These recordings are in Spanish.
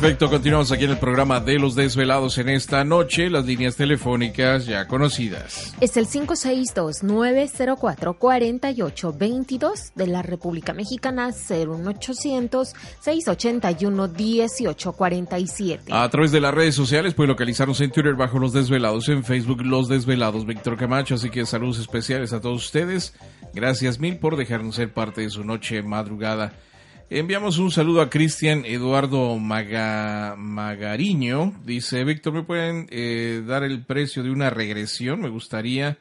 Perfecto, continuamos aquí en el programa de los desvelados en esta noche, las líneas telefónicas ya conocidas. Es el 562-904-4822 de la República Mexicana, 01800-681-1847. A través de las redes sociales puede localizarnos en Twitter bajo Los Desvelados, en Facebook Los Desvelados, Víctor Camacho, así que saludos especiales a todos ustedes. Gracias mil por dejarnos ser parte de su noche madrugada. Enviamos un saludo a Cristian Eduardo Maga, Magariño. Dice, Víctor, ¿me pueden eh, dar el precio de una regresión? Me gustaría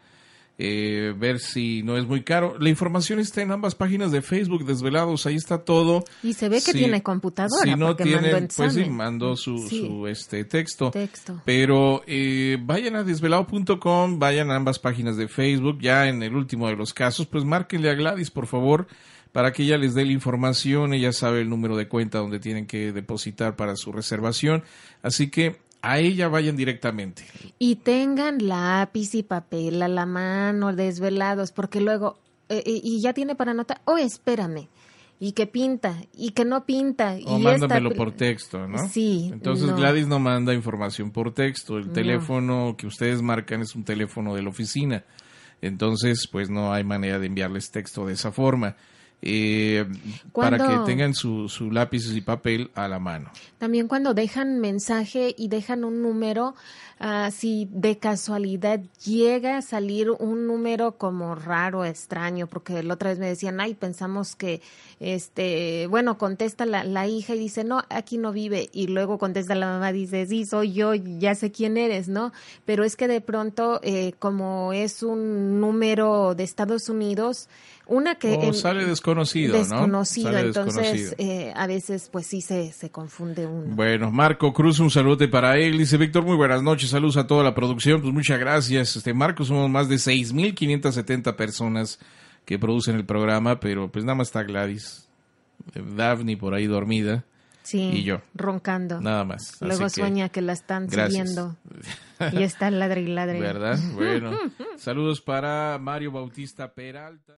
eh, ver si no es muy caro. La información está en ambas páginas de Facebook, Desvelados, ahí está todo. Y se ve que Si- tiene computadora. Si no mandó pues sí, mandó su, Sí. su este texto. Texto. Pero eh, vayan a desvelado.com, vayan a ambas páginas de Facebook. Ya en el último de los casos, pues márquenle a Gladys, por favor, para que ella les dé la información. Ella sabe el número de cuenta donde tienen que depositar para su reservación. Así que a ella vayan directamente. Y tengan lápiz y papel a la mano, desvelados, porque luego, eh, eh, y ya tiene para anotar, oh, espérame, y que pinta, y que no pinta. O y mándamelo esta- por texto, ¿no? Sí, Entonces no. Gladys no manda información por texto. El No. teléfono que ustedes marcan es un teléfono de la oficina. Entonces, pues no hay manera de enviarles texto de esa forma. Eh, para que tengan su, su lápiz y papel a la mano. También cuando dejan mensaje y dejan un número, ah, si de casualidad llega a salir un número como raro, extraño, porque la otra vez me decían, ay, pensamos que, este, bueno, contesta la, la hija y dice, no, aquí no vive, y luego contesta la mamá, dice, sí, soy yo, ya sé quién eres, ¿no? Pero es que de pronto, eh, como es un número de Estados Unidos, una que... O en- sale desconocido, ¿no? desconocido, Sale entonces desconocido. eh, a veces pues sí se, se confunde uno. Bueno, Marco Cruz, un saludo para él. Dice Víctor, muy buenas noches, saludos a toda la producción. Pues muchas gracias. Este Marco, somos más de 6.570 personas que producen el programa, pero pues nada más está Gladys, eh, Daphne por ahí dormida sí, y yo. roncando. Nada más. Luego Así que, sueña que la están gracias. siguiendo y está ladre y ladre. ¿Verdad? Bueno. Saludos para Mario Bautista Peralta.